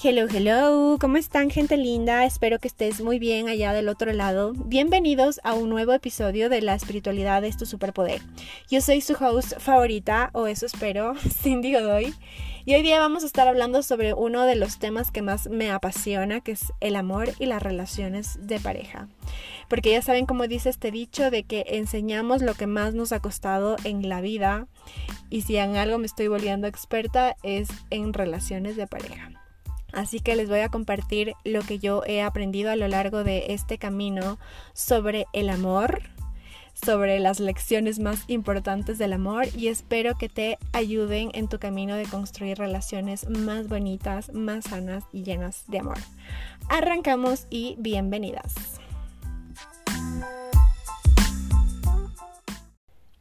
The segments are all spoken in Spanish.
Hello, hello, ¿cómo están gente linda? Espero que estés muy bien allá del otro lado. Bienvenidos a un nuevo episodio de La espiritualidad es tu superpoder. Yo soy su host favorita, o eso espero, Cindy Godoy. Y hoy día vamos a estar hablando sobre uno de los temas que más me apasiona, que es el amor y las relaciones de pareja. Porque ya saben cómo dice este dicho de que enseñamos lo que más nos ha costado en la vida. Y si en algo me estoy volviendo experta es en relaciones de pareja. Así que les voy a compartir lo que yo he aprendido a lo largo de este camino sobre el amor, sobre las lecciones más importantes del amor y espero que te ayuden en tu camino de construir relaciones más bonitas, más sanas y llenas de amor. Arrancamos y bienvenidas.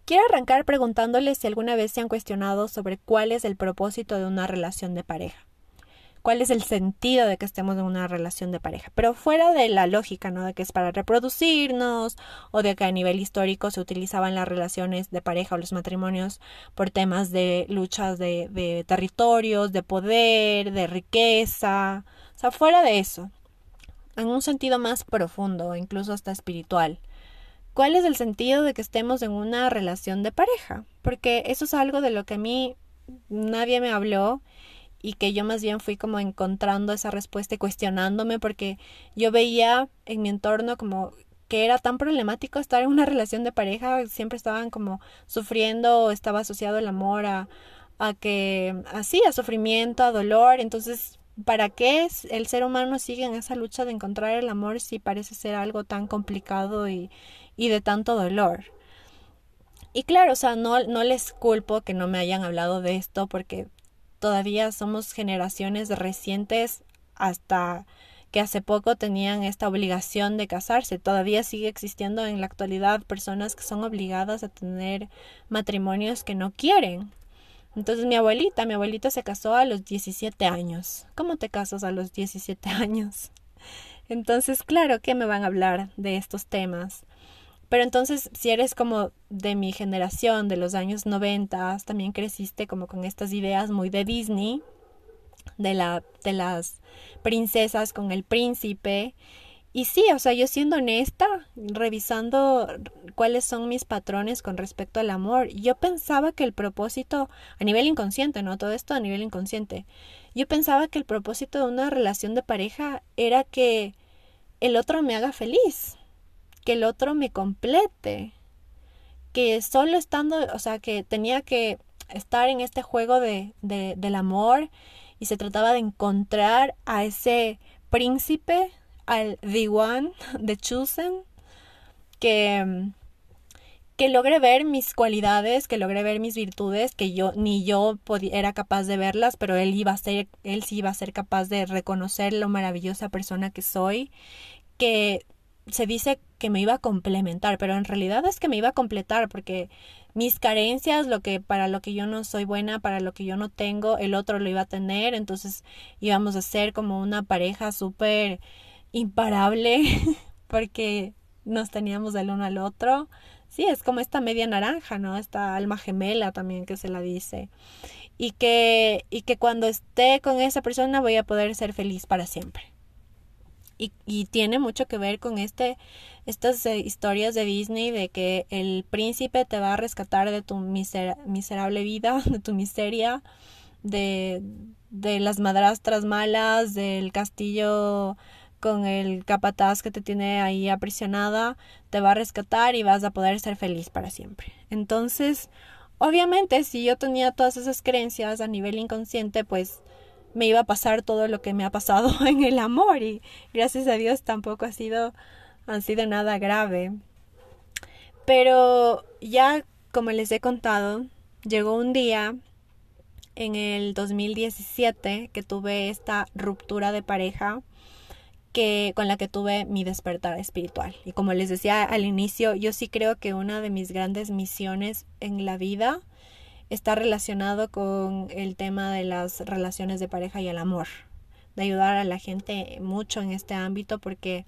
Quiero arrancar preguntándoles si alguna vez se han cuestionado sobre cuál es el propósito de una relación de pareja cuál es el sentido de que estemos en una relación de pareja, pero fuera de la lógica, ¿no? De que es para reproducirnos o de que a nivel histórico se utilizaban las relaciones de pareja o los matrimonios por temas de luchas de, territorios, de poder, de riqueza, o sea, fuera de eso, en un sentido más profundo, incluso hasta espiritual. ¿Cuál es el sentido de que estemos en una relación de pareja? Porque eso es algo de lo que a mí nadie me habló y que yo más bien fui como encontrando esa respuesta y cuestionándome porque yo veía en mi entorno como que era tan problemático estar en una relación de pareja, siempre estaban como sufriendo, estaba asociado el amor a, a que, así, a sufrimiento, a dolor, entonces, ¿para qué el ser humano sigue en esa lucha de encontrar el amor si parece ser algo tan complicado y, y de tanto dolor? Y claro, o sea, no, no les culpo que no me hayan hablado de esto porque todavía somos generaciones recientes hasta que hace poco tenían esta obligación de casarse. Todavía sigue existiendo en la actualidad personas que son obligadas a tener matrimonios que no quieren. Entonces mi abuelita, mi abuelita se casó a los 17 años. ¿Cómo te casas a los 17 años? Entonces, claro que me van a hablar de estos temas. Pero entonces, si eres como de mi generación, de los años 90, también creciste como con estas ideas muy de Disney, de, la, de las princesas con el príncipe. Y sí, o sea, yo siendo honesta, revisando cuáles son mis patrones con respecto al amor, yo pensaba que el propósito, a nivel inconsciente, ¿no? Todo esto a nivel inconsciente, yo pensaba que el propósito de una relación de pareja era que el otro me haga feliz, que el otro me complete, que solo estando, o sea, que tenía que estar en este juego de, de, del amor y se trataba de encontrar a ese príncipe, al The One, de Chosen, que, que logré ver mis cualidades, que logré ver mis virtudes, que yo ni yo era capaz de verlas, pero él iba a ser, él sí iba a ser capaz de reconocer lo maravillosa persona que soy, que se dice que me iba a complementar, pero en realidad es que me iba a completar porque mis carencias, lo que para lo que yo no soy buena, para lo que yo no tengo, el otro lo iba a tener, entonces íbamos a ser como una pareja súper imparable porque nos teníamos del uno al otro. Sí, es como esta media naranja, ¿no? Esta alma gemela también que se la dice. Y que, y que cuando esté con esa persona voy a poder ser feliz para siempre. Y, y tiene mucho que ver con este, estas eh, historias de Disney de que el príncipe te va a rescatar de tu miserable vida, de tu miseria, de, de las madrastras malas, del castillo con el capataz que te tiene ahí aprisionada, te va a rescatar y vas a poder ser feliz para siempre. Entonces, obviamente, si yo tenía todas esas creencias a nivel inconsciente, pues me iba a pasar todo lo que me ha pasado en el amor y gracias a Dios tampoco ha sido, han sido nada grave. Pero ya, como les he contado, llegó un día en el 2017 que tuve esta ruptura de pareja que con la que tuve mi despertar espiritual. Y como les decía al inicio, yo sí creo que una de mis grandes misiones en la vida está relacionado con el tema de las relaciones de pareja y el amor, de ayudar a la gente mucho en este ámbito porque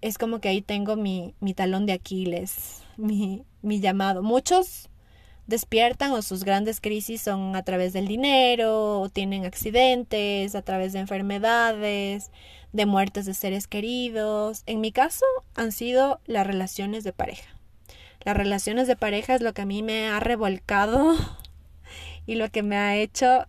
es como que ahí tengo mi, mi talón de Aquiles, mi, mi llamado. Muchos despiertan o sus grandes crisis son a través del dinero, o tienen accidentes, a través de enfermedades, de muertes de seres queridos. En mi caso han sido las relaciones de pareja. Las relaciones de pareja es lo que a mí me ha revolcado y lo que me ha hecho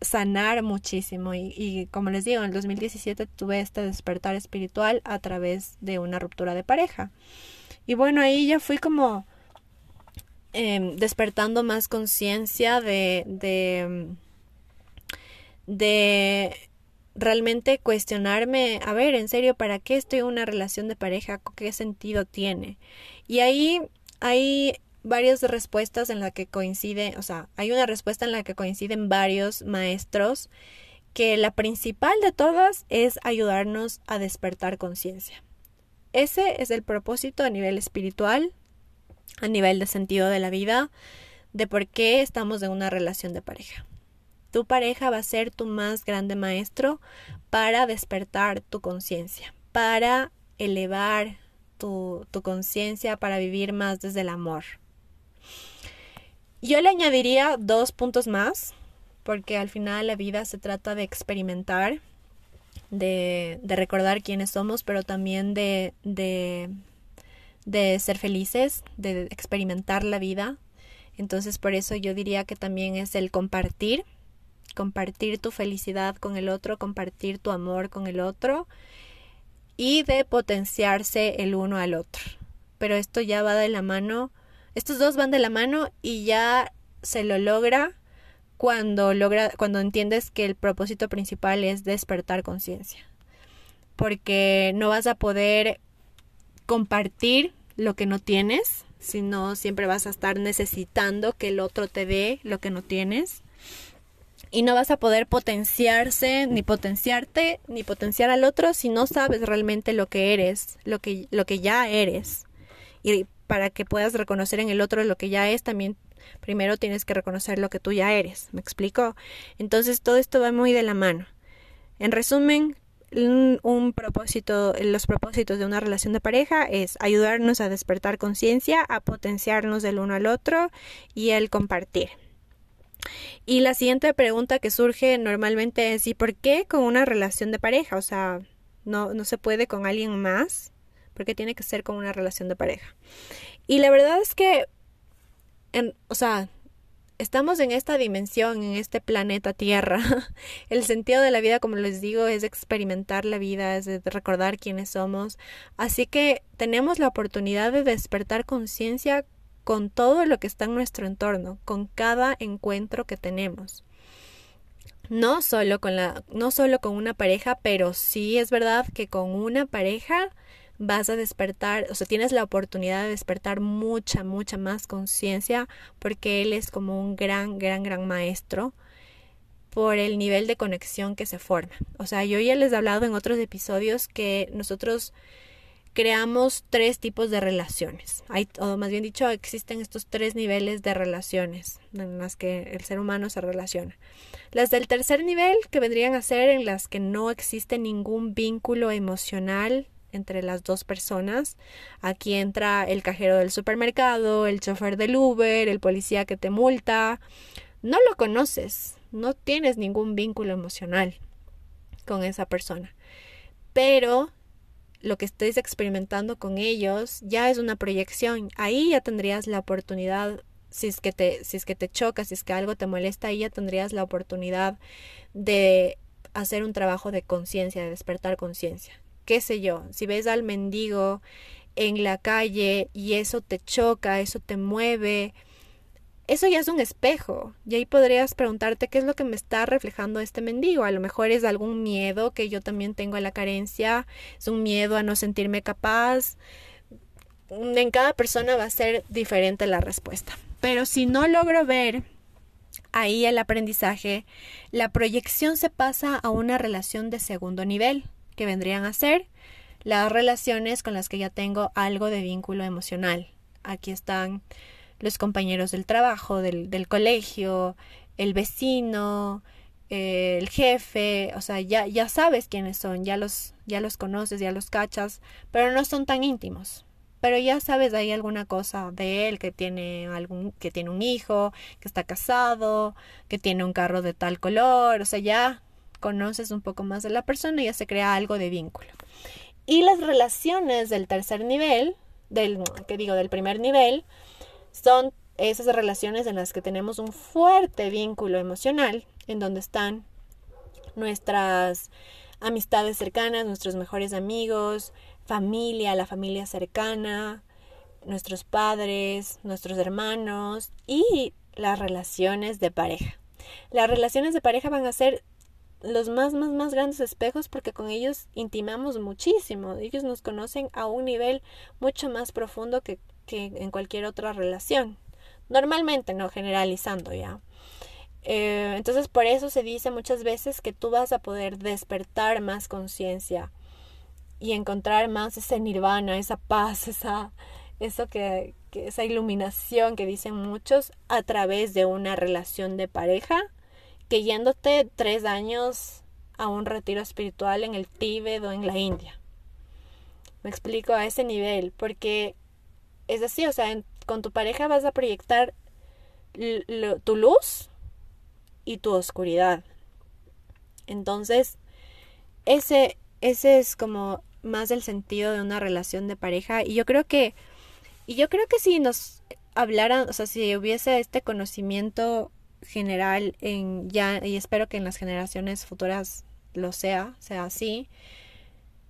sanar muchísimo y, como les digo, en el 2017 tuve este despertar espiritual a través de una ruptura de pareja. Y bueno, ahí ya fui como eh, despertando más conciencia de, de, de realmente cuestionarme, a ver, en serio, ¿para qué estoy en una relación de pareja? ¿Qué sentido tiene? Y ahí hay varias respuestas en la que coincide, o sea, hay una respuesta en la que coinciden varios maestros, que la principal de todas es ayudarnos a despertar conciencia. Ese es el propósito a nivel espiritual, a nivel de sentido de la vida, de por qué estamos en una relación de pareja. Tu pareja va a ser tu más grande maestro para despertar tu conciencia, para elevar tu, tu conciencia, para vivir más desde el amor. Yo le añadiría dos puntos más, porque al final la vida se trata de experimentar, de, de recordar quiénes somos, pero también de, de, de ser felices, de experimentar la vida. Entonces por eso yo diría que también es el compartir, compartir tu felicidad con el otro, compartir tu amor con el otro y de potenciarse el uno al otro. Pero esto ya va de la mano, estos dos van de la mano y ya se lo logra cuando logra cuando entiendes que el propósito principal es despertar conciencia. Porque no vas a poder compartir lo que no tienes, sino siempre vas a estar necesitando que el otro te dé lo que no tienes y no vas a poder potenciarse, ni potenciarte, ni potenciar al otro si no sabes realmente lo que eres, lo que, lo que ya eres. Y para que puedas reconocer en el otro lo que ya es, también primero tienes que reconocer lo que tú ya eres. ¿Me explico? Entonces todo esto va muy de la mano. En resumen, un, propósito, los propósitos de una relación de pareja es ayudarnos a despertar conciencia, a potenciarnos del uno al otro y el compartir. Y la siguiente pregunta que surge normalmente es ¿y por qué con una relación de pareja? O sea, no, no se puede con alguien más, porque tiene que ser con una relación de pareja. Y la verdad es que, en, o sea, estamos en esta dimensión, en este planeta Tierra. El sentido de la vida, como les digo, es experimentar la vida, es recordar quiénes somos. Así que tenemos la oportunidad de despertar conciencia con todo lo que está en nuestro entorno, con cada encuentro que tenemos. No solo con la no solo con una pareja, pero sí es verdad que con una pareja vas a despertar, o sea, tienes la oportunidad de despertar mucha, mucha más conciencia porque él es como un gran, gran, gran maestro por el nivel de conexión que se forma. O sea, yo ya les he hablado en otros episodios que nosotros creamos tres tipos de relaciones. Hay, o más bien dicho, existen estos tres niveles de relaciones en las que el ser humano se relaciona. Las del tercer nivel, que vendrían a ser en las que no existe ningún vínculo emocional entre las dos personas. Aquí entra el cajero del supermercado, el chofer del Uber, el policía que te multa. No lo conoces, no tienes ningún vínculo emocional con esa persona. Pero lo que estés experimentando con ellos ya es una proyección. Ahí ya tendrías la oportunidad, si es que te, si es que te choca, si es que algo te molesta, ahí ya tendrías la oportunidad de hacer un trabajo de conciencia, de despertar conciencia. Qué sé yo, si ves al mendigo en la calle y eso te choca, eso te mueve, eso ya es un espejo. Y ahí podrías preguntarte qué es lo que me está reflejando este mendigo. A lo mejor es algún miedo que yo también tengo a la carencia, es un miedo a no sentirme capaz. En cada persona va a ser diferente la respuesta. Pero si no logro ver ahí el aprendizaje, la proyección se pasa a una relación de segundo nivel, que vendrían a ser las relaciones con las que ya tengo algo de vínculo emocional. Aquí están los compañeros del trabajo, del, del colegio, el vecino, eh, el jefe, o sea, ya, ya sabes quiénes son, ya los, ya los conoces, ya los cachas, pero no son tan íntimos. pero ya sabes hay alguna cosa de él que tiene algún que tiene un hijo, que está casado, que tiene un carro de tal color, o sea, ya conoces un poco más de la persona y ya se crea algo de vínculo. Y las relaciones del tercer nivel, del que digo del primer nivel, son esas relaciones en las que tenemos un fuerte vínculo emocional, en donde están nuestras amistades cercanas, nuestros mejores amigos, familia, la familia cercana, nuestros padres, nuestros hermanos y las relaciones de pareja. Las relaciones de pareja van a ser los más, más, más grandes espejos porque con ellos intimamos muchísimo. Ellos nos conocen a un nivel mucho más profundo que, que en cualquier otra relación. Normalmente, no generalizando ya. Eh, entonces por eso se dice muchas veces que tú vas a poder despertar más conciencia y encontrar más ese nirvana, esa paz, esa, eso que, esa iluminación que dicen muchos a través de una relación de pareja, que yéndote tres años a un retiro espiritual en el Tíbet o en la India. Me explico a ese nivel, porque es así, o sea, con tu pareja vas a proyectar tu luz y tu oscuridad. Entonces, ese, ese es como más el sentido de una relación de pareja y yo creo que y yo creo que si nos hablaran, o sea, si hubiese este conocimiento general en ya y espero que en las generaciones futuras lo sea, sea así.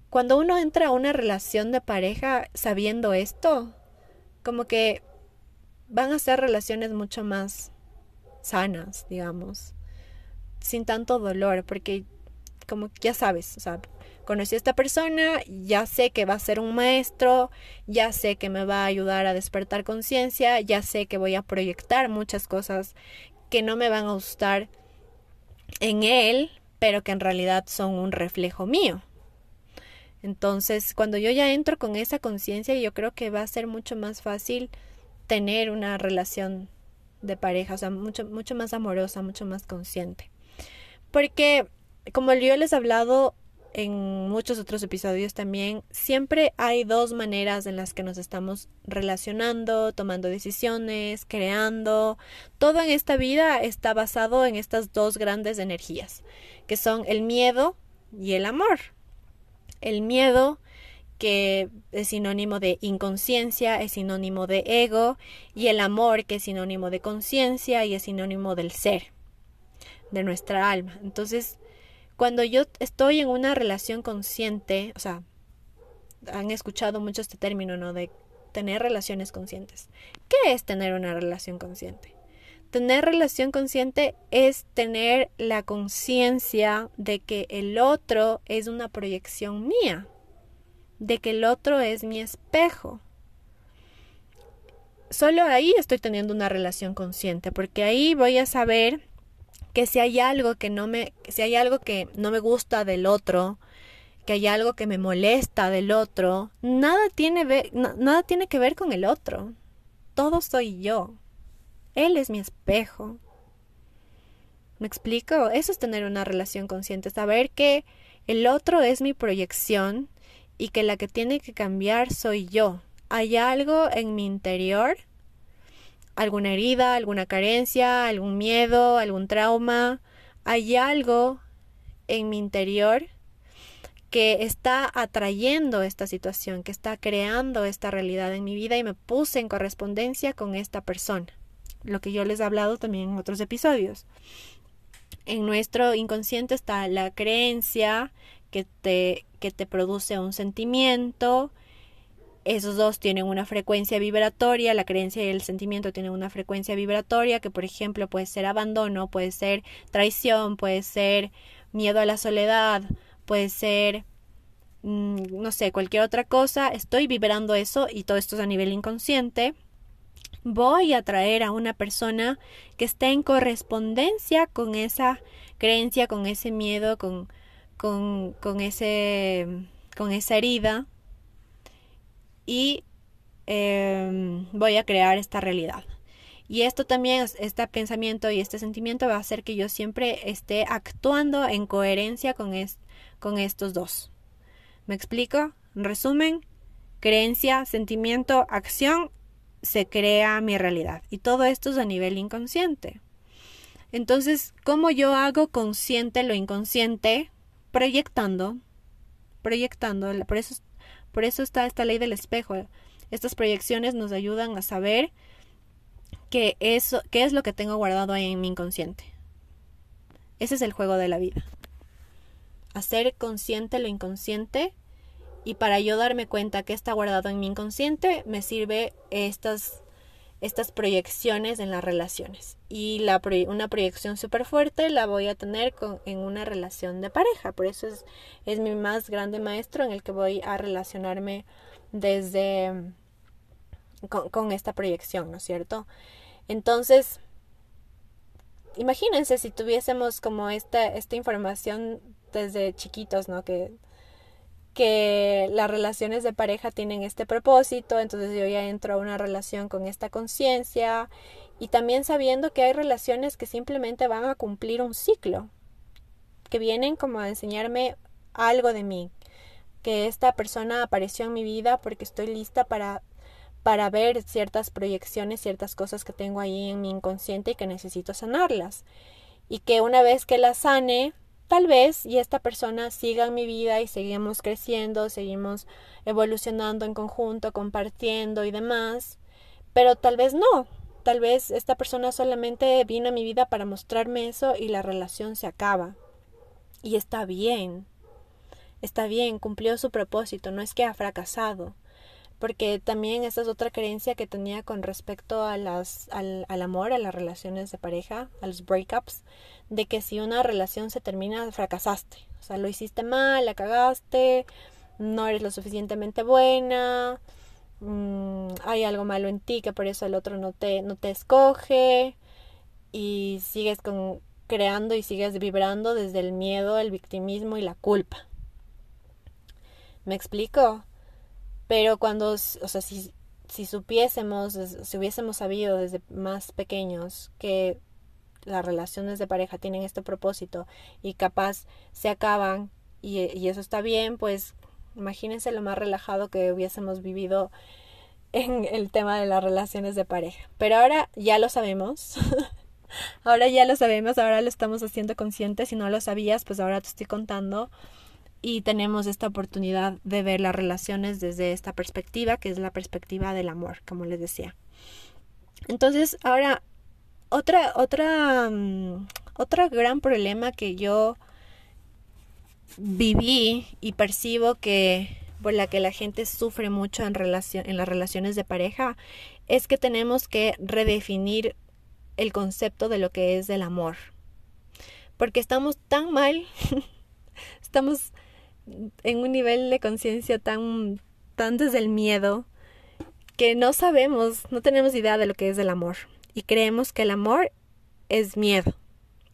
Cuando uno entra a una relación de pareja sabiendo esto, como que van a ser relaciones mucho más sanas, digamos, sin tanto dolor, porque como ya sabes, o sea, conocí a esta persona, ya sé que va a ser un maestro, ya sé que me va a ayudar a despertar conciencia, ya sé que voy a proyectar muchas cosas que no me van a gustar en él, pero que en realidad son un reflejo mío. Entonces, cuando yo ya entro con esa conciencia, yo creo que va a ser mucho más fácil tener una relación de pareja, o sea, mucho, mucho más amorosa, mucho más consciente. Porque, como yo les he hablado en muchos otros episodios también, siempre hay dos maneras en las que nos estamos relacionando, tomando decisiones, creando. Todo en esta vida está basado en estas dos grandes energías, que son el miedo y el amor. El miedo que es sinónimo de inconsciencia, es sinónimo de ego, y el amor que es sinónimo de conciencia y es sinónimo del ser, de nuestra alma. Entonces, cuando yo estoy en una relación consciente, o sea, han escuchado mucho este término, ¿no? De tener relaciones conscientes. ¿Qué es tener una relación consciente? Tener relación consciente es tener la conciencia de que el otro es una proyección mía de que el otro es mi espejo. Solo ahí estoy teniendo una relación consciente, porque ahí voy a saber que si hay algo que no me, si hay algo que no me gusta del otro, que hay algo que me molesta del otro, nada tiene, nada tiene que ver con el otro. Todo soy yo. Él es mi espejo. ¿Me explico? Eso es tener una relación consciente, saber que el otro es mi proyección y que la que tiene que cambiar soy yo. Hay algo en mi interior, alguna herida, alguna carencia, algún miedo, algún trauma, hay algo en mi interior que está atrayendo esta situación, que está creando esta realidad en mi vida y me puse en correspondencia con esta persona. Lo que yo les he hablado también en otros episodios. En nuestro inconsciente está la creencia que te, que te produce un sentimiento. Esos dos tienen una frecuencia vibratoria, la creencia y el sentimiento tienen una frecuencia vibratoria que por ejemplo puede ser abandono, puede ser traición, puede ser miedo a la soledad, puede ser mm, no sé, cualquier otra cosa, estoy vibrando eso y todo esto es a nivel inconsciente. Voy a traer a una persona que esté en correspondencia con esa creencia, con ese miedo, con, con, con, ese, con esa herida y em, voy a crear esta realidad. Y esto también, este pensamiento y este sentimiento va a hacer que yo siempre esté actuando en coherencia con, con estos dos. ¿Me explico? En resumen, creencia, sentimiento, acción, se crea mi realidad. Y todo esto es a nivel inconsciente. Entonces, ¿cómo yo hago consciente lo inconsciente? Proyectando, proyectando. Por eso, por eso está esta ley del espejo. Estas proyecciones nos ayudan a saber qué es, qué es lo que tengo guardado ahí en mi inconsciente. Ese es el juego de la vida. Hacer consciente lo inconsciente y para yo darme cuenta que está guardado en mi inconsciente me sirve estas estas proyecciones en las relaciones. Y la, una proyección súper fuerte la voy a tener con, en una relación de pareja. Por eso es, es mi más grande maestro en el que voy a relacionarme desde con, con esta proyección, ¿no es cierto? Entonces, imagínense si tuviésemos como esta, esta información desde chiquitos, ¿no? Que que las relaciones de pareja tienen este propósito, entonces yo ya entro a una relación con esta conciencia y también sabiendo que hay relaciones que simplemente van a cumplir un ciclo, que vienen como a enseñarme algo de mí, que esta persona apareció en mi vida porque estoy lista para para ver ciertas proyecciones, ciertas cosas que tengo ahí en mi inconsciente y que necesito sanarlas. Y que una vez que las sane, tal vez y esta persona siga en mi vida y seguimos creciendo, seguimos evolucionando en conjunto, compartiendo y demás, pero tal vez no, tal vez esta persona solamente vino a mi vida para mostrarme eso y la relación se acaba. Y está bien, está bien, cumplió su propósito, no es que ha fracasado. Porque también esa es otra creencia que tenía con respecto al, al, amor, a las relaciones de pareja, a los breakups, de que si una relación se termina, fracasaste. O sea, lo hiciste mal, la cagaste, no eres lo suficientemente buena, mmm, hay algo malo en ti que por eso el otro no te, no te escoge y sigues con, creando y sigues vibrando desde el miedo, el victimismo y la culpa. ¿Me explico? Pero cuando, o sea, si, si supiésemos, si hubiésemos sabido desde más pequeños que las relaciones de pareja tienen este propósito y capaz se acaban y, eso está bien, pues imagínense lo más relajado que hubiésemos vivido en el tema de las relaciones de pareja. Pero ahora ya lo sabemos. ahora ya lo sabemos, ahora lo estamos haciendo consciente. Si no lo sabías, pues ahora te estoy contando y tenemos esta oportunidad de ver las relaciones desde esta perspectiva, que es la perspectiva del amor, como les decía. Entonces, ahora, otra, otra, um, gran problema que yo viví y percibo que por la que la gente sufre mucho en, relación, en las relaciones de pareja es que tenemos que redefinir el concepto de lo que es el amor. Porque estamos tan mal, estamos en un nivel de conciencia tan, tan desde el miedo que no sabemos, no tenemos idea de lo que es el amor y creemos que el amor es miedo.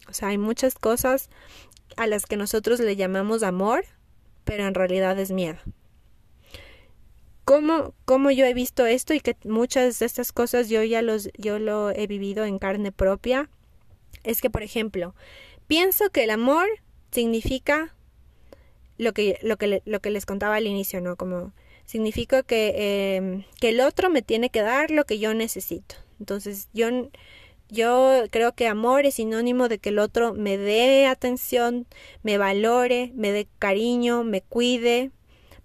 O sea, hay muchas cosas a las que nosotros le llamamos amor, pero en realidad es miedo. ¿Cómo, cómo yo he visto esto y que muchas de estas cosas yo ya los, yo lo he vivido en carne propia? Es que, por ejemplo, pienso que el amor significa lo que, lo que, lo que les contaba al inicio, ¿no? Como significa que, em, que el otro me tiene que dar lo que yo necesito. Entonces, yo, yo creo que amor es sinónimo de que el otro me dé atención, me valore, me dé cariño, me cuide,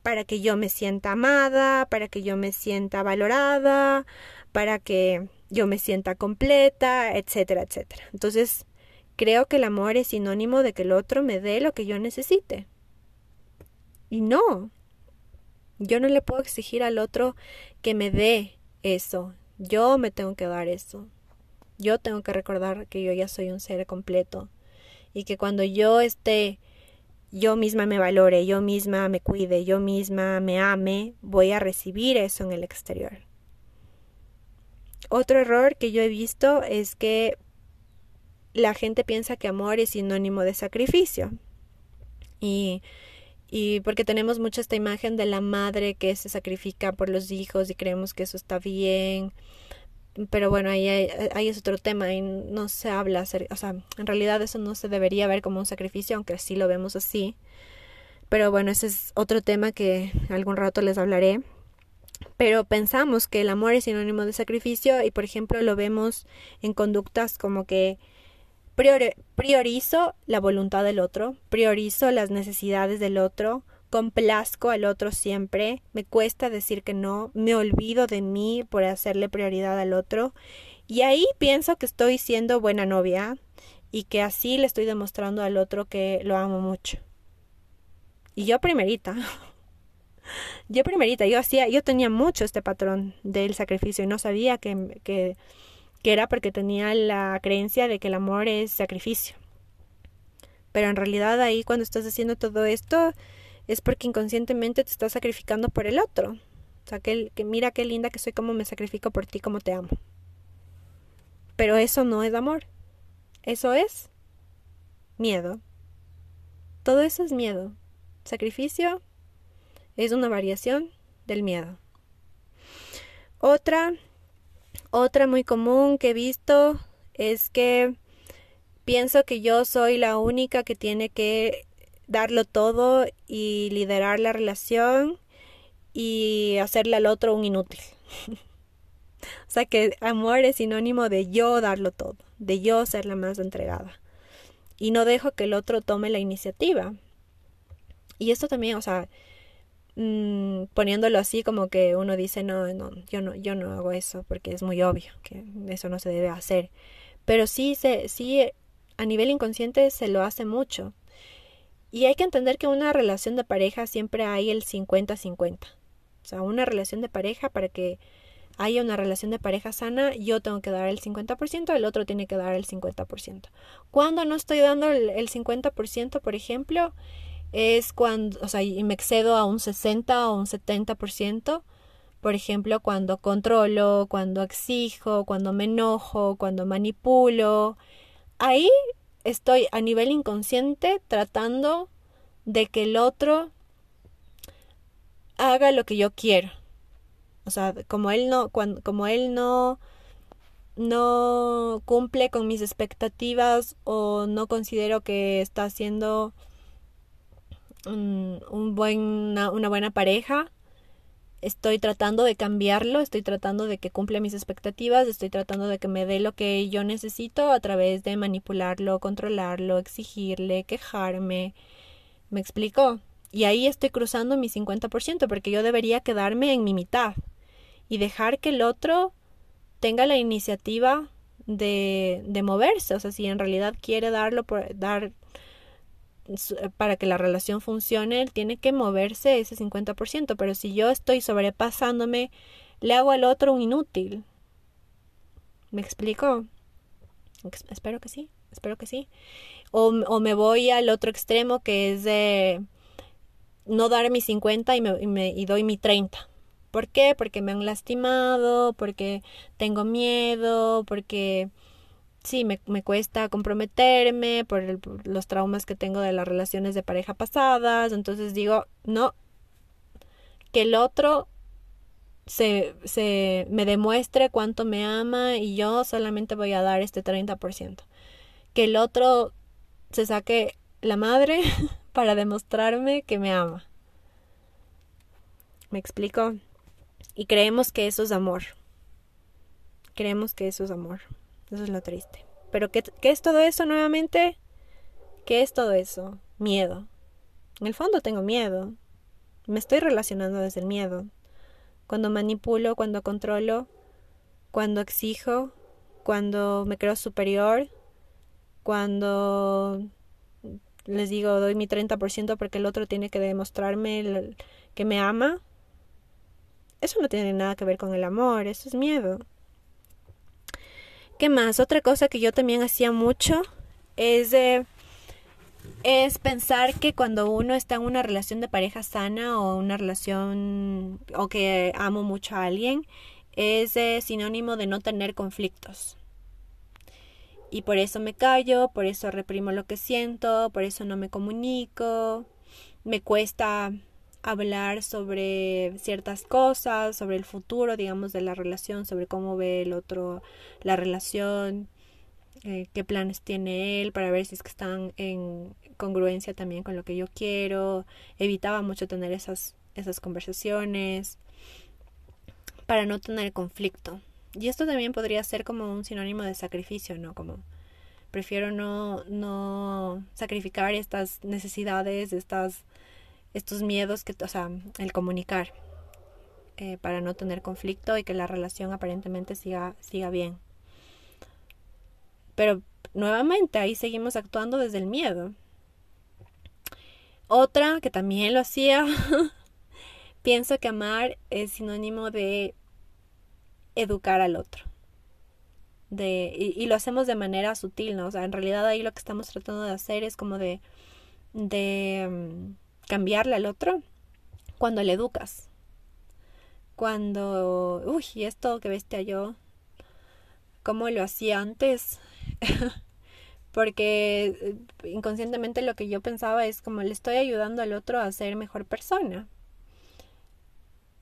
para que yo me sienta amada, para que yo me sienta valorada, para que yo me sienta completa, etcétera, etcétera. Entonces, creo que el amor es sinónimo de que el otro me dé lo que yo necesite. Y no, yo no le puedo exigir al otro que me dé eso. Yo me tengo que dar eso. Yo tengo que recordar que yo ya soy un ser completo y que cuando yo esté, yo misma me valore, yo misma me cuide, yo misma me ame, voy a recibir eso en el exterior. Otro error que yo he visto es que la gente piensa que amor es sinónimo de sacrificio. Y y porque tenemos mucha esta imagen de la madre que se sacrifica por los hijos y creemos que eso está bien. Pero bueno, ahí, ahí es otro tema y no se habla, o sea, en realidad eso no se debería ver como un sacrificio, aunque sí lo vemos así. Pero bueno, ese es otro tema que algún rato les hablaré. pero pensamos que el amor es sinónimo de sacrificio y por ejemplo lo vemos en conductas como que priorizo la voluntad del otro, priorizo las necesidades del otro, complazco al otro siempre, me cuesta decir que no, me olvido de mí por hacerle prioridad al otro y ahí pienso que estoy siendo buena novia y que así le estoy demostrando al otro que lo amo mucho. Y yo primerita, yo primerita, yo hacía, yo tenía mucho este patrón del sacrificio y no sabía que, que, que era porque tenía la creencia de que el amor es sacrificio. Pero en realidad ahí cuando estás haciendo todo esto es porque inconscientemente te estás sacrificando por el otro. O sea, que, que mira qué linda que soy, como me sacrifico por ti, como te amo. Pero eso no es amor. Eso es miedo. Todo eso es miedo. Sacrificio es una variación del miedo. Otra, otra muy común que he visto es que pienso que yo soy la única que tiene que darlo todo y liderar la relación y hacerle al otro un inútil. o sea que amor es sinónimo de yo darlo todo, de yo ser la más entregada. Y no dejo que el otro tome la iniciativa. Y esto también, o sea, mmm, poniéndolo así como que uno dice, no, no, yo no, yo no hago eso porque es muy obvio que eso no se debe hacer. Pero sí, se, sí, a nivel inconsciente se lo hace mucho. Y hay que entender que una relación de pareja siempre hay el 50-50. O sea, una relación de pareja para que haya una relación de pareja sana, yo tengo que dar el 50%, el otro tiene que dar el 50%. Cuando no estoy dando el, 50%, por ejemplo, es cuando, o sea, y me excedo a un 60 o un 70%, por ejemplo, cuando controlo, cuando exijo, cuando me enojo, cuando manipulo. Ahí estoy a nivel inconsciente tratando de que el otro haga lo que yo quiero. O sea, como él no, cuando, como él no, no cumple con mis expectativas o no considero que está haciendo un, un una buena pareja, estoy tratando de cambiarlo, estoy tratando de que cumpla mis expectativas, estoy tratando de que me dé lo que yo necesito a través de manipularlo, controlarlo, exigirle, quejarme. ¿Me explico? Y ahí estoy cruzando mi 50% porque yo debería quedarme en mi mitad y dejar que el otro tenga la iniciativa de, de moverse. O sea, si en realidad quiere darlo por dar para que la relación funcione, él tiene que moverse ese 50%, pero si yo estoy sobrepasándome, le hago al otro un inútil. ¿Me explico? Espero que sí, espero que sí. O, o me voy al otro extremo que es de no dar mi 50 y, me, y, me, y doy mi 30. ¿Por qué? Porque me han lastimado, porque tengo miedo, porque sí, me, me cuesta comprometerme por, los traumas que tengo de las relaciones de pareja pasadas. Entonces digo, no, que el otro se, se me demuestre cuánto me ama y yo solamente voy a dar este 30%. Que el otro se saque la madre para demostrarme que me ama. ¿Me explico? Y creemos que eso es amor. Creemos que eso es amor. Eso es lo triste. Pero ¿qué, ¿qué, es todo eso nuevamente? ¿Qué es todo eso? Miedo. En el fondo tengo miedo. Me estoy relacionando desde el miedo. Cuando manipulo, cuando controlo, cuando exijo, cuando me creo superior, cuando les digo doy mi 30% porque el otro tiene que demostrarme que me ama. Eso no tiene nada que ver con el amor, eso es miedo. ¿Qué más? Otra cosa que yo también hacía mucho es, es pensar que cuando uno está en una relación de pareja sana o una relación o que amo mucho a alguien, es sinónimo de no tener conflictos. Y por eso me callo, por eso reprimo lo que siento, por eso no me comunico, me cuesta hablar sobre ciertas cosas, sobre el futuro, digamos, de la relación, sobre cómo ve el otro la relación, eh, qué planes tiene él para ver si es que están en congruencia también con lo que yo quiero. Evitaba mucho tener esas, esas conversaciones. para no tener conflicto. Y esto también podría ser como un sinónimo de sacrificio, ¿no? Como prefiero no, no sacrificar estas necesidades, estas, estos miedos que, o sea, el comunicar eh, para no tener conflicto y que la relación aparentemente siga, siga bien. Pero nuevamente ahí seguimos actuando desde el miedo. Otra que también lo hacía, pienso que amar es sinónimo de educar al otro. De, y, lo hacemos de manera sutil, ¿no? O sea, en realidad ahí lo que estamos tratando de hacer es como de, um, cambiarle al otro cuando le educas. Cuando, uy, esto que bestia yo, ¿cómo lo hacía antes? Porque eh, inconscientemente lo que yo pensaba es como le estoy ayudando al otro a ser mejor persona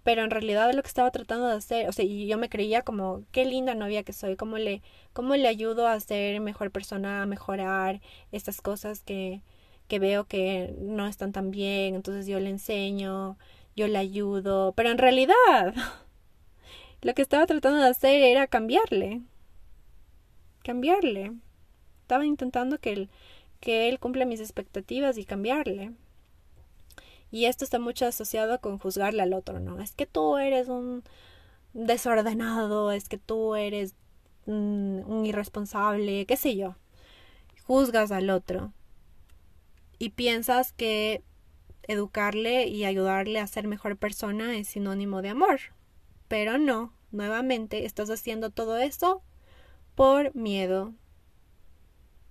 pero en realidad lo que estaba tratando de hacer, o sea, y yo me creía como, qué linda novia que soy, cómo le, cómo le ayudo a ser mejor persona, a mejorar estas cosas que, que veo que no están tan bien, entonces yo le enseño, yo le ayudo, pero en realidad lo que estaba tratando de hacer era cambiarle, cambiarle. Estaba intentando que él, que él cumpla mis expectativas y cambiarle. Y esto está mucho asociado con juzgarle al otro, ¿no? Es que tú eres un desordenado, es que tú eres un irresponsable, qué sé yo. Juzgas al otro y piensas que educarle y ayudarle a ser mejor persona es sinónimo de amor. Pero no, nuevamente estás haciendo todo eso por miedo.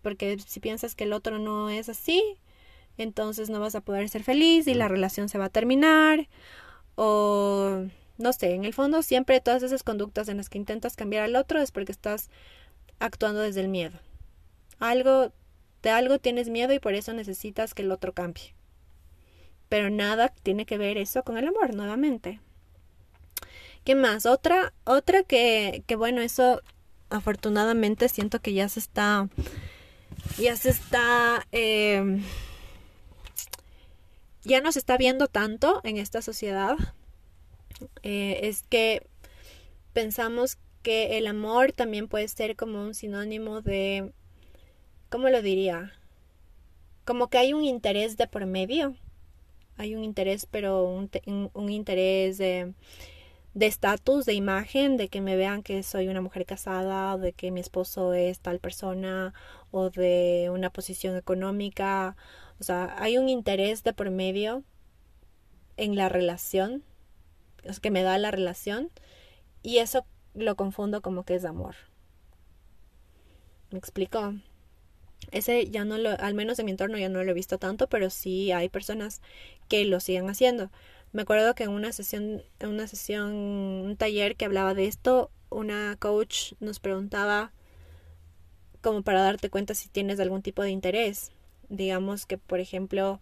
Porque si piensas que el otro no es así, entonces no vas a poder ser feliz y la relación se va a terminar o no sé, en el fondo siempre todas esas conductas en las que intentas cambiar al otro es porque estás actuando desde el miedo. Algo de algo tienes miedo y por eso necesitas que el otro cambie. Pero nada tiene que ver eso con el amor, nuevamente. ¿Qué más? Otra, otra que, que bueno, eso afortunadamente siento que ya se está, ya se está eh, ya no se está viendo tanto en esta sociedad eh, es que pensamos que el amor también puede ser como un sinónimo de, ¿cómo lo diría? Como que hay un interés de por medio. Hay un interés, pero un, un interés de estatus, de imagen, de que me vean que soy una mujer casada, de que mi esposo es tal persona, o de una posición económica, o sea, hay un interés de por medio en la relación, que me da la relación, y eso lo confundo como que es amor. ¿Me explico? Ese ya no lo, al menos en mi entorno ya no lo he visto tanto, pero sí hay personas que lo siguen haciendo. Me acuerdo que en una sesión, en una sesión, un taller que hablaba de esto, una coach nos preguntaba como para darte cuenta si tienes algún tipo de interés digamos que por ejemplo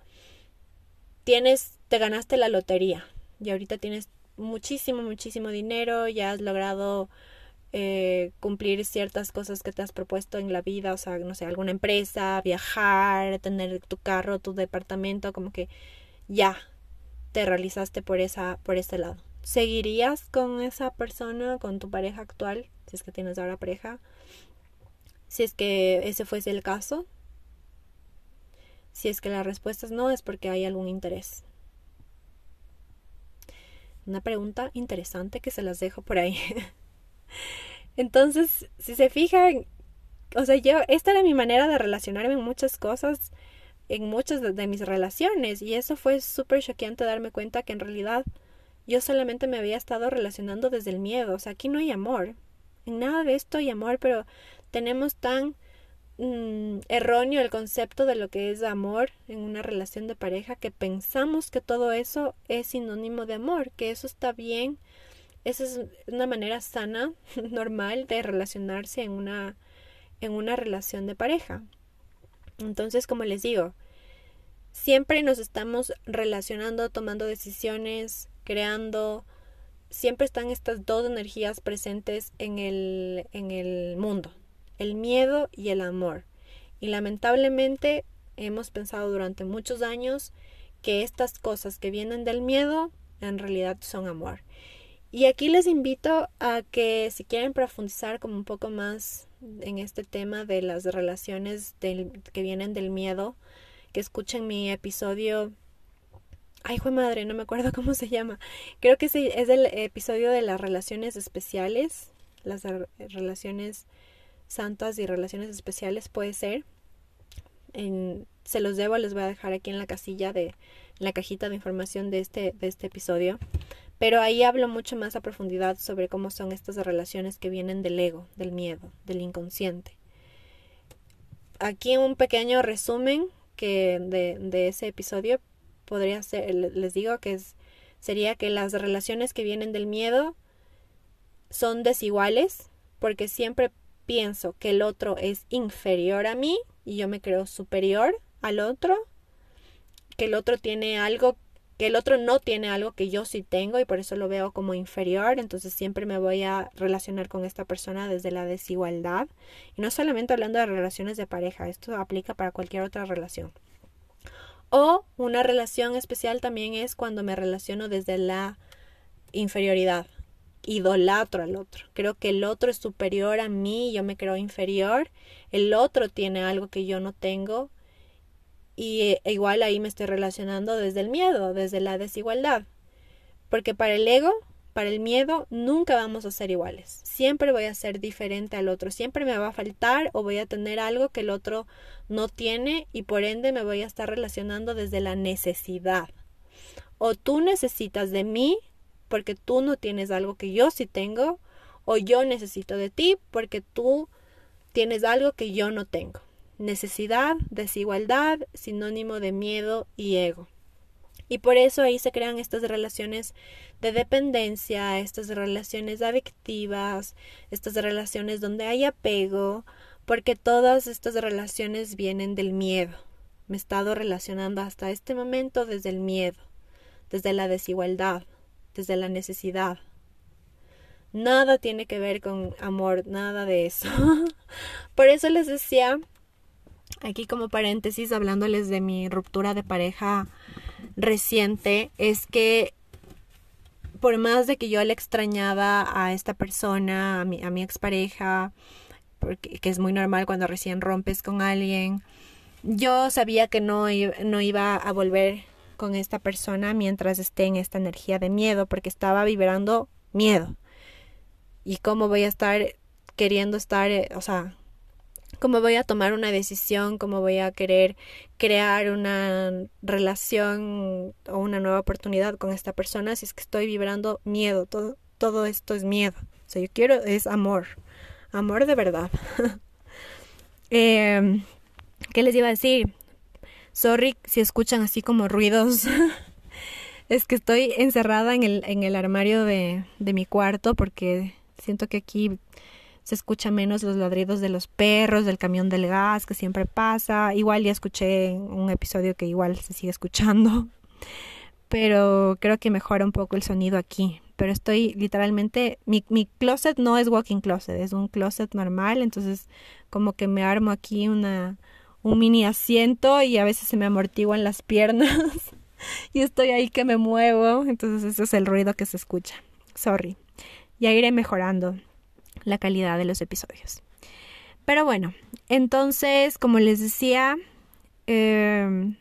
tienes te ganaste la lotería y ahorita tienes muchísimo muchísimo dinero ya has logrado eh, cumplir ciertas cosas que te has propuesto en la vida o sea no sé alguna empresa viajar tener tu carro tu departamento como que ya te realizaste por esa por ese lado seguirías con esa persona con tu pareja actual si es que tienes ahora pareja si es que ese fuese el caso si es que la respuesta es no, es porque hay algún interés. Una pregunta interesante que se las dejo por ahí. Entonces, si se fijan, o sea, yo, esta era mi manera de relacionarme en muchas cosas, en muchas de, mis relaciones, y eso fue súper choqueante darme cuenta que en realidad yo solamente me había estado relacionando desde el miedo, o sea, aquí no hay amor, en nada de esto hay amor, pero tenemos tan Mm, erróneo el concepto de lo que es amor en una relación de pareja, que pensamos que todo eso es sinónimo de amor, que eso está bien, esa es una manera sana, normal de relacionarse en una, en una relación de pareja. Entonces, como les digo, siempre nos estamos relacionando, tomando decisiones, creando, siempre están estas dos energías presentes en el, en el mundo, el miedo y el amor. Y lamentablemente hemos pensado durante muchos años que estas cosas que vienen del miedo en realidad son amor. Y aquí les invito a que si quieren profundizar como un poco más en este tema de las relaciones del, que vienen del miedo, que escuchen mi episodio. Ay, fue madre, no me acuerdo cómo se llama. Creo que es el episodio de las relaciones especiales, las relaciones santas y relaciones especiales puede ser. En, se los debo, les voy a dejar aquí en la casilla de la cajita de información de este, de este episodio. Pero ahí hablo mucho más a profundidad sobre cómo son estas relaciones que vienen del ego, del miedo, del inconsciente. Aquí un pequeño resumen que de, de ese episodio podría ser, les digo que es, sería que las relaciones que vienen del miedo son desiguales porque siempre pienso que el otro es inferior a mí y yo me creo superior al otro, que el otro tiene algo que el otro no tiene algo que yo sí tengo y por eso lo veo como inferior, entonces siempre me voy a relacionar con esta persona desde la desigualdad. Y no solamente hablando de relaciones de pareja, esto aplica para cualquier otra relación. O una relación especial también es cuando me relaciono desde la inferioridad. Idolatro al otro. Creo que el otro es superior a mí, yo me creo inferior. El otro tiene algo que yo no tengo y eh, igual ahí me estoy relacionando desde el miedo, desde la desigualdad. Porque para el ego, para el miedo, nunca vamos a ser iguales. Siempre voy a ser diferente al otro. Siempre me va a faltar o voy a tener algo que el otro no tiene y por ende me voy a estar relacionando desde la necesidad. O tú necesitas de mí porque tú no tienes algo que yo sí tengo. O yo necesito de ti porque tú tienes algo que yo no tengo necesidad, desigualdad, sinónimo de miedo y ego. Y por eso ahí se crean estas relaciones de dependencia, estas relaciones adictivas, estas relaciones donde hay apego, porque todas estas relaciones vienen del miedo. Me he estado relacionando hasta este momento desde el miedo, desde la desigualdad, desde la necesidad. Nada tiene que ver con amor, nada de eso. por eso les decía aquí como paréntesis hablándoles de mi ruptura de pareja reciente es que por más de que yo le extrañaba a esta persona, a mi, a mi expareja, porque, que es muy normal cuando recién rompes con alguien, yo sabía que no, no iba a volver con esta persona mientras esté en esta energía de miedo, porque estaba vibrando miedo. ¿Y cómo voy a estar queriendo estar, eh, o sea, cómo voy a tomar una decisión, cómo voy a querer crear una relación o una nueva oportunidad con esta persona si es que estoy vibrando miedo, todo, todo esto es miedo. O sea, yo quiero es amor, amor de verdad. eh, ¿Qué les iba a decir? Sorry si escuchan así como ruidos. es que estoy encerrada en el, en el armario de, de mi cuarto porque siento que aquí se escucha menos los ladridos de los perros, del camión del gas que siempre pasa. Igual ya escuché un episodio que igual se sigue escuchando, pero creo que mejora un poco el sonido aquí. Pero estoy literalmente, mi, closet no es walking closet, es un closet normal, entonces como que me armo aquí una, un mini asiento y a veces se me amortiguan las piernas y estoy ahí que me muevo, entonces ese es el ruido que se escucha. Sorry. Ya iré mejorando la calidad de los episodios. Pero bueno, entonces, como les decía, em,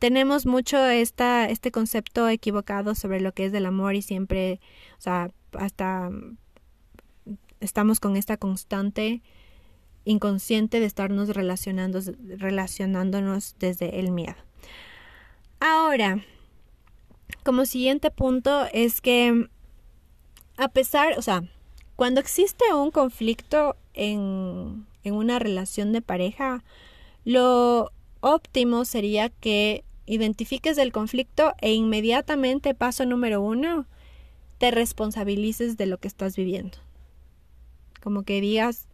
tenemos mucho esta, este concepto equivocado sobre lo que es del amor y siempre, o sea, hasta estamos con esta constante inconsciente de estarnos relacionando, relacionándonos desde el miedo. Ahora, como siguiente punto es que a pesar, o sea, cuando existe un conflicto en, en una relación de pareja, lo óptimo sería que identifiques el conflicto e inmediatamente, paso número uno, te responsabilices de lo que estás viviendo. Como que digas,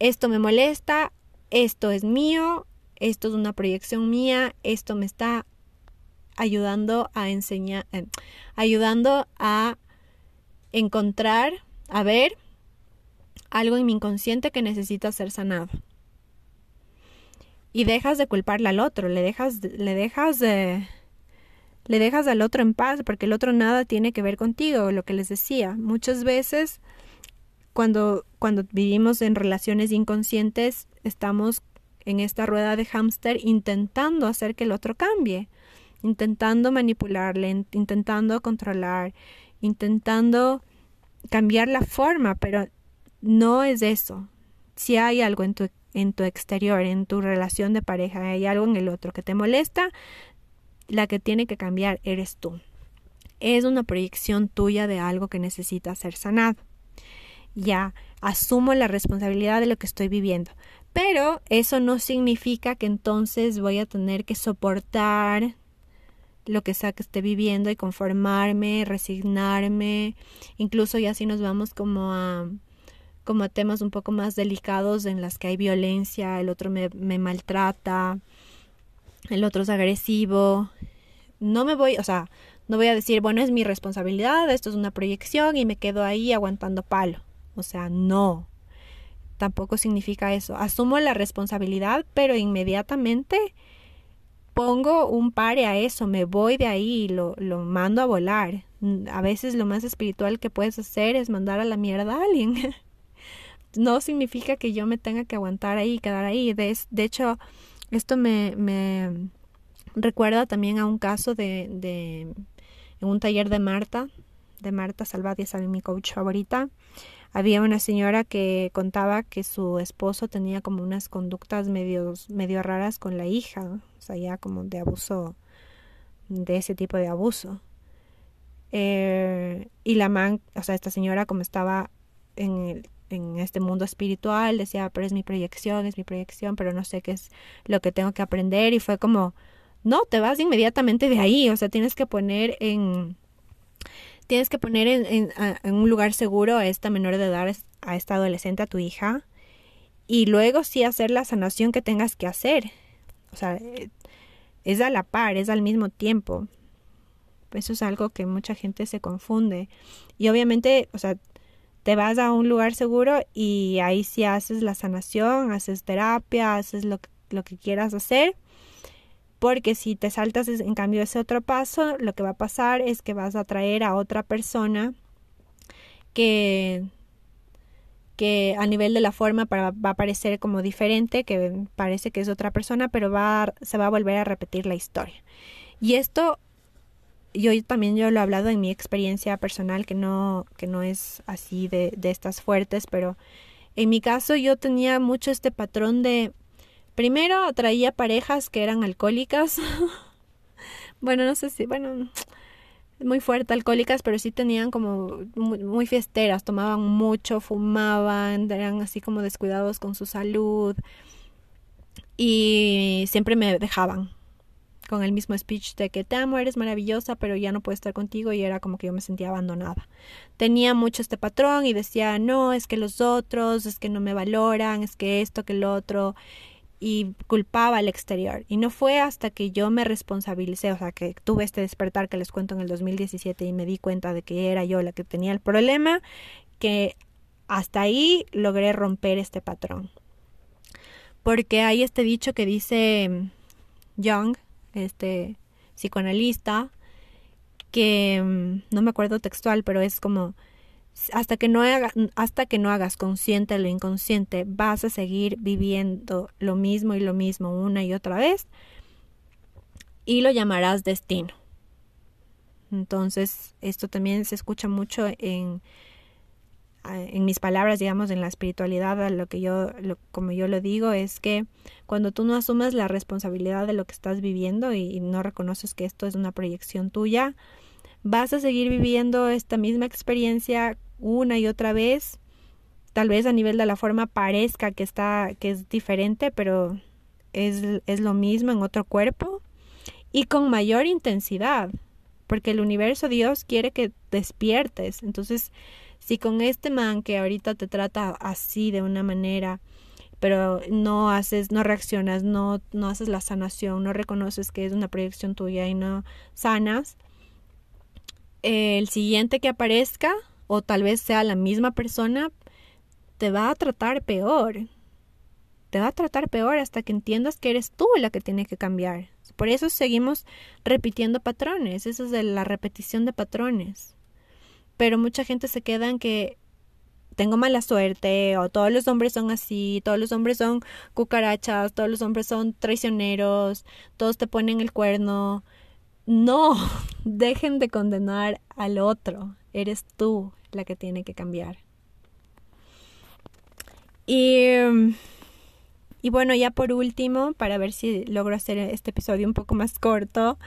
esto me molesta, esto es mío, esto es una proyección mía, esto me está ayudando a enseñar, eh, ayudando a encontrar a ver algo en mi inconsciente que necesita ser sanado. Y dejas de culparle al otro, le dejas, le dejas de, le dejas al otro en paz porque el otro nada tiene que ver contigo, lo que les decía. Muchas veces cuando, cuando vivimos en relaciones inconscientes estamos en esta rueda de hámster intentando hacer que el otro cambie, intentando manipularle, intentando controlar, intentando cambiar la forma, pero no es eso. Si hay algo en tu, en tu exterior, en tu relación de pareja, hay algo en el otro que te molesta, la que tiene que cambiar eres tú. Es una proyección tuya de algo que necesita ser sanado. Ya, asumo la responsabilidad de lo que estoy viviendo. Pero eso no significa que entonces voy a tener que soportar lo que sea que esté viviendo y conformarme, resignarme, incluso ya si nos vamos como a como a temas un poco más delicados en las que hay violencia, el otro me, me maltrata, el otro es agresivo. No me voy, o sea, no voy a decir, bueno, es mi responsabilidad, esto es una proyección y me quedo ahí aguantando palo. O sea, no. Tampoco significa eso. Asumo la responsabilidad, pero inmediatamente pongo un pare a eso, me voy de ahí y lo, lo mando a volar. A veces lo más espiritual que puedes hacer es mandar a la mierda a alguien. no significa que yo me tenga que aguantar ahí y quedar ahí. De, de hecho, esto me, me, recuerda también a un caso de, de en un taller de Marta, de Marta Salvadia, sabe mi coach favorita. Había una señora que contaba que su esposo tenía como unas conductas medio, medio raras con la hija, o sea, ya como de abuso, de ese tipo de abuso. Eh, y la man, o sea, esta señora como estaba en, en este mundo espiritual, decía, pero es mi proyección, es mi proyección, pero no sé qué es lo que tengo que aprender. Y fue como, no, te vas inmediatamente de ahí, o sea, tienes que poner en, tienes que poner en, en, un lugar seguro a esta menor de edad, a esta adolescente, a tu hija, y luego sí hacer la sanación que tengas que hacer. O sea, es a la par, es al mismo tiempo. Eso es algo que mucha gente se confunde. Y obviamente, o sea, te vas a un lugar seguro y ahí sí haces la sanación, haces terapia, haces lo lo que quieras hacer porque si te saltas en cambio ese otro paso, lo que va a pasar es que vas a traer a otra persona que que a nivel de la forma va a parecer como diferente, que parece que es otra persona, pero va se va a volver a repetir la historia. Y esto yo también yo lo he hablado en mi experiencia personal que no que no es así de, de estas fuertes, pero en mi caso yo tenía mucho este patrón de Primero atraía parejas que eran alcohólicas. bueno, no sé si, bueno, muy fuerte alcohólicas, pero sí tenían como muy, fiesteras, tomaban mucho, fumaban, eran así como descuidados con su salud y siempre me dejaban con el mismo speech de que te amo, eres maravillosa, pero ya no puedo estar contigo y era como que yo me sentía abandonada. Tenía mucho este patrón y decía, no, es que los otros, es que no me valoran, es que esto, que el otro y culpaba al exterior. Y no fue hasta que yo me responsabilicé, o sea, que tuve este despertar que les cuento en el 2017 y me di cuenta de que era yo la que tenía el problema, que hasta ahí logré romper este patrón. Porque hay este dicho que dice Young, este psicoanalista, que mm, no me acuerdo textual, pero es como hasta que no hagas, hasta que no hagas consciente lo inconsciente, vas a seguir viviendo lo mismo y lo mismo una y otra vez y lo llamarás destino. Entonces, esto también se escucha mucho en, en mis palabras, digamos, en la espiritualidad, lo que yo, como yo lo digo, es que cuando tú no asumes la responsabilidad de lo que estás viviendo y no reconoces que esto es una proyección tuya, vas a seguir viviendo esta misma experiencia una y otra vez. Tal vez a nivel de la forma parezca que está, que es diferente, pero es, es lo mismo en otro cuerpo y con mayor intensidad, porque el universo Dios quiere que despiertes. Entonces, si con este man que ahorita te trata así de una manera, pero no haces, no reaccionas, no, no haces la sanación, no reconoces que es una proyección tuya y no sanas, el siguiente que aparezca, o tal vez sea la misma persona, te va a tratar peor. Te va a tratar peor hasta que entiendas que eres tú la que tiene que cambiar. Por eso seguimos repitiendo patrones, eso es de la repetición de patrones. Pero mucha gente se queda en que tengo mala suerte o todos los hombres son así, todos los hombres son cucarachas, todos los hombres son traicioneros, todos te ponen el cuerno. No, dejen de condenar al otro, eres tú la que tiene que cambiar. Y, y bueno, ya por último, para ver si logro hacer este episodio un poco más corto,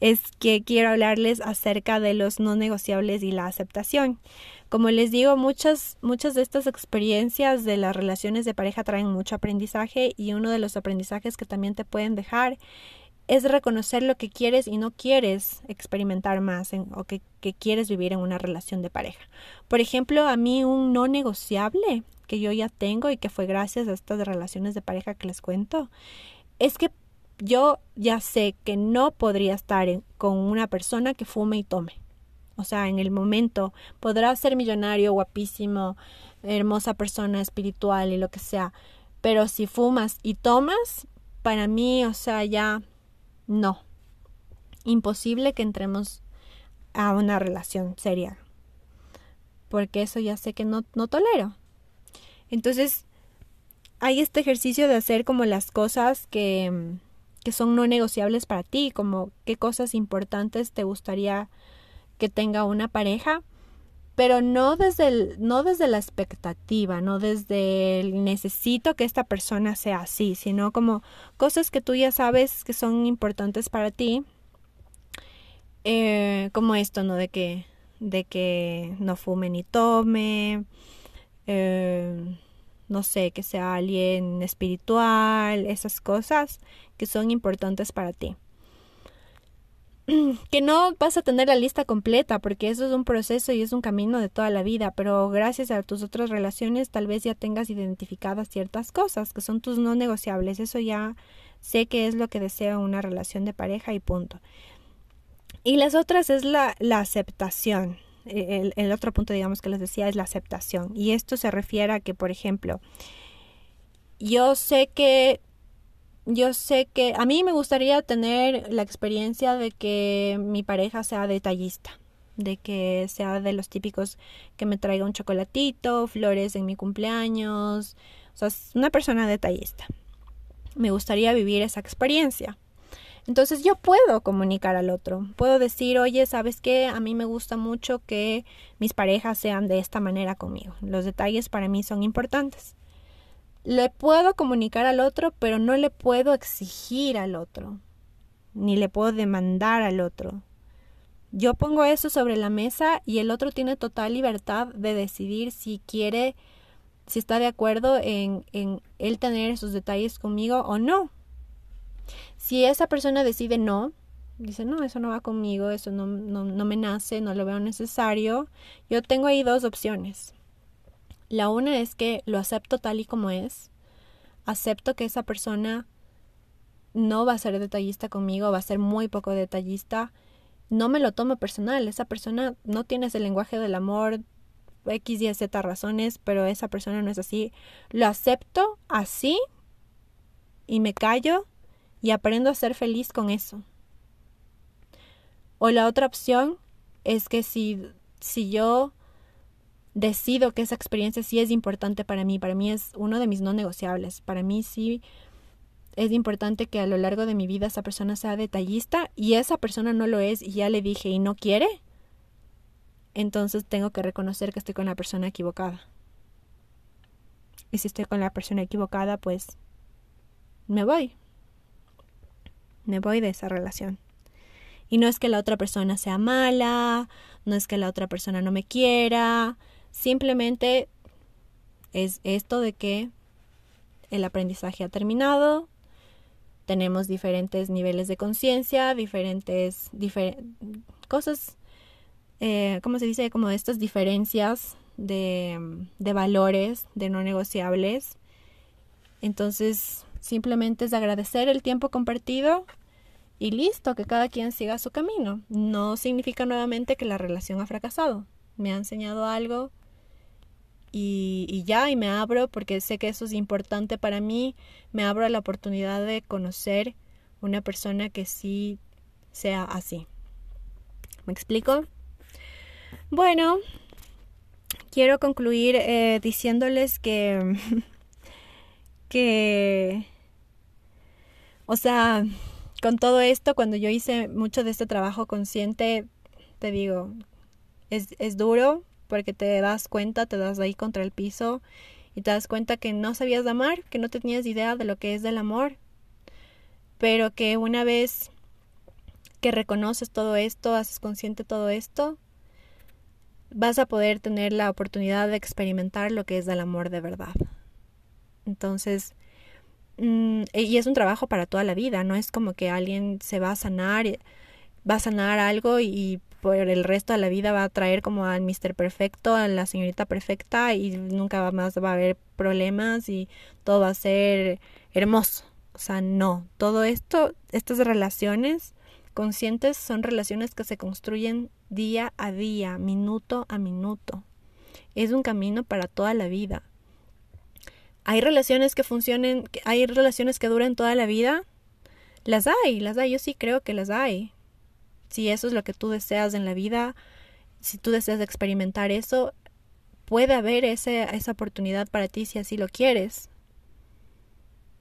es que quiero hablarles acerca de los no negociables y la aceptación. Como les digo, muchas, muchas de estas experiencias de las relaciones de pareja traen mucho aprendizaje y uno de los aprendizajes que también te pueden dejar es reconocer lo que quieres y no quieres experimentar más o que, quieres vivir en una relación de pareja. Por ejemplo, a mí un no negociable que yo ya tengo y que fue gracias a estas relaciones de pareja que les cuento, es que yo ya sé que no podría estar con una persona que fume y tome. O sea, en el momento podrá ser millonario, guapísimo, hermosa persona espiritual y lo que sea, pero si fumas y tomas, para mí, o sea, ya no. Imposible que entremos a una relación seria. Porque eso ya sé que no, no tolero. Entonces, hay este ejercicio de hacer como las cosas que, que son no negociables para ti, como qué cosas importantes te gustaría que tenga una pareja, pero no desde el, no desde la expectativa, no desde el necesito que esta persona sea así, sino como cosas que tú ya sabes que son importantes para ti, eh, como esto, ¿no? De que, de que no fume ni tome, eh, no sé, que sea alguien espiritual, esas cosas que son importantes para ti. Que no vas a tener la lista completa porque eso es un proceso y es un camino de toda la vida, pero gracias a tus otras relaciones tal vez ya tengas identificadas ciertas cosas que son tus no negociables. Eso ya sé que es lo que desea una relación de pareja y punto. Y las otras es la, la aceptación el, otro punto, digamos, que les decía es la aceptación. Y esto se refiere a que, por ejemplo, yo sé que yo sé que a mí me gustaría tener la experiencia de que mi pareja sea detallista, de que sea de los típicos que me traiga un chocolatito, flores en mi cumpleaños, o sea, una persona detallista. Me gustaría vivir esa experiencia. Entonces yo puedo comunicar al otro, puedo decir, oye, ¿sabes qué? A mí me gusta mucho que mis parejas sean de esta manera conmigo. Los detalles para mí son importantes. Le puedo comunicar al otro, pero no le puedo exigir al otro, ni le puedo demandar al otro. Yo pongo eso sobre la mesa y el otro tiene total libertad de decidir si quiere, si está de acuerdo en, en él tener esos detalles conmigo o no. Si esa persona decide no, dice, no, eso no va conmigo, eso no, no, no me nace, no lo veo necesario, yo tengo ahí dos opciones. La una es que lo acepto tal y como es, acepto que esa persona no va a ser detallista conmigo, va a ser muy poco detallista, no me lo tomo personal, esa persona no tiene ese lenguaje del amor, X y Z razones, pero esa persona no es así, lo acepto así y me callo y aprendo a ser feliz con eso. O la otra opción es que si, si yo decido que esa experiencia sí es importante para mí, para mí es uno de mis no negociables, para mí sí es importante que a lo largo de mi vida esa persona sea detallista y esa persona no lo es y ya le dije y no quiere, entonces tengo que reconocer que estoy con la persona equivocada. Y si estoy con la persona equivocada, pues me voy me voy de esa relación. Y no es que la otra persona sea mala, no es que la otra persona no me quiera, simplemente es esto de que el aprendizaje ha terminado, tenemos diferentes niveles de conciencia, diferentes cosas, eh, ¿cómo se dice? Como estas diferencias de, de valores, de no negociables. Entonces, simplemente es agradecer el tiempo compartido y listo, que cada quien siga su camino. No significa nuevamente que la relación ha fracasado. Me ha enseñado algo y, ya, y me abro porque sé que eso es importante para mí. Me abro a la oportunidad de conocer una persona que sí sea así. ¿Me explico? Bueno, quiero concluir eh, diciéndoles que, que, o sea, con todo esto, cuando yo hice mucho de este trabajo consciente, te digo, es, es duro porque te das cuenta, te das ahí contra el piso y te das cuenta que no sabías de amar, que no tenías idea de lo que es del amor, pero que una vez que reconoces todo esto, haces consciente todo esto, vas a poder tener la oportunidad de experimentar lo que es del amor de verdad. Entonces, mm, y es un trabajo para toda la vida, no es como que alguien se va a sanar, va a sanar algo y por el resto de la vida va a traer como al Mister Perfecto, a la señorita perfecta y nunca más va a haber problemas y todo va a ser hermoso. O sea, no, todo esto, estas relaciones conscientes son relaciones que se construyen día a día, minuto a minuto. Es un camino para toda la vida. Hay relaciones que funcionen, hay relaciones que duren toda la vida. Las hay, las hay, yo sí creo que las hay. Si eso es lo que tú deseas en la vida, si tú deseas experimentar eso, puede haber ese, esa oportunidad para ti si así lo quieres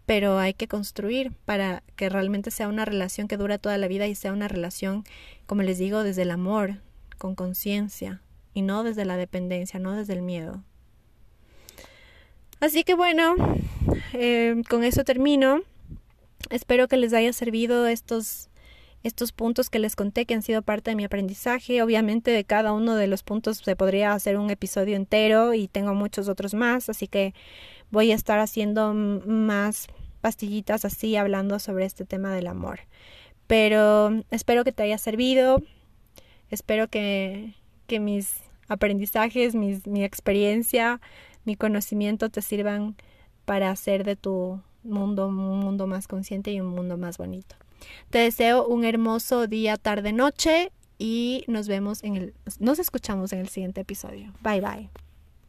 pero hay que construir para que realmente sea una relación que dura toda la vida y sea una relación, como les digo, desde el amor, con conciencia y no desde la dependencia, no desde el miedo. Así que bueno, eh, con eso termino. Espero que les haya servido estos, estos puntos que les conté que han sido parte de mi aprendizaje. Obviamente de cada uno de los puntos se podría hacer un episodio entero y tengo muchos otros más, así que voy a estar haciendo más pastillitas así hablando sobre este tema del amor. Pero espero que te haya servido, espero que, que mis aprendizajes, mi experiencia, mi conocimiento te sirvan para hacer de tu mundo un mundo más consciente y un mundo más bonito. Te deseo un hermoso día, tarde, noche y nos vemos en el, nos escuchamos en el siguiente episodio. Bye bye.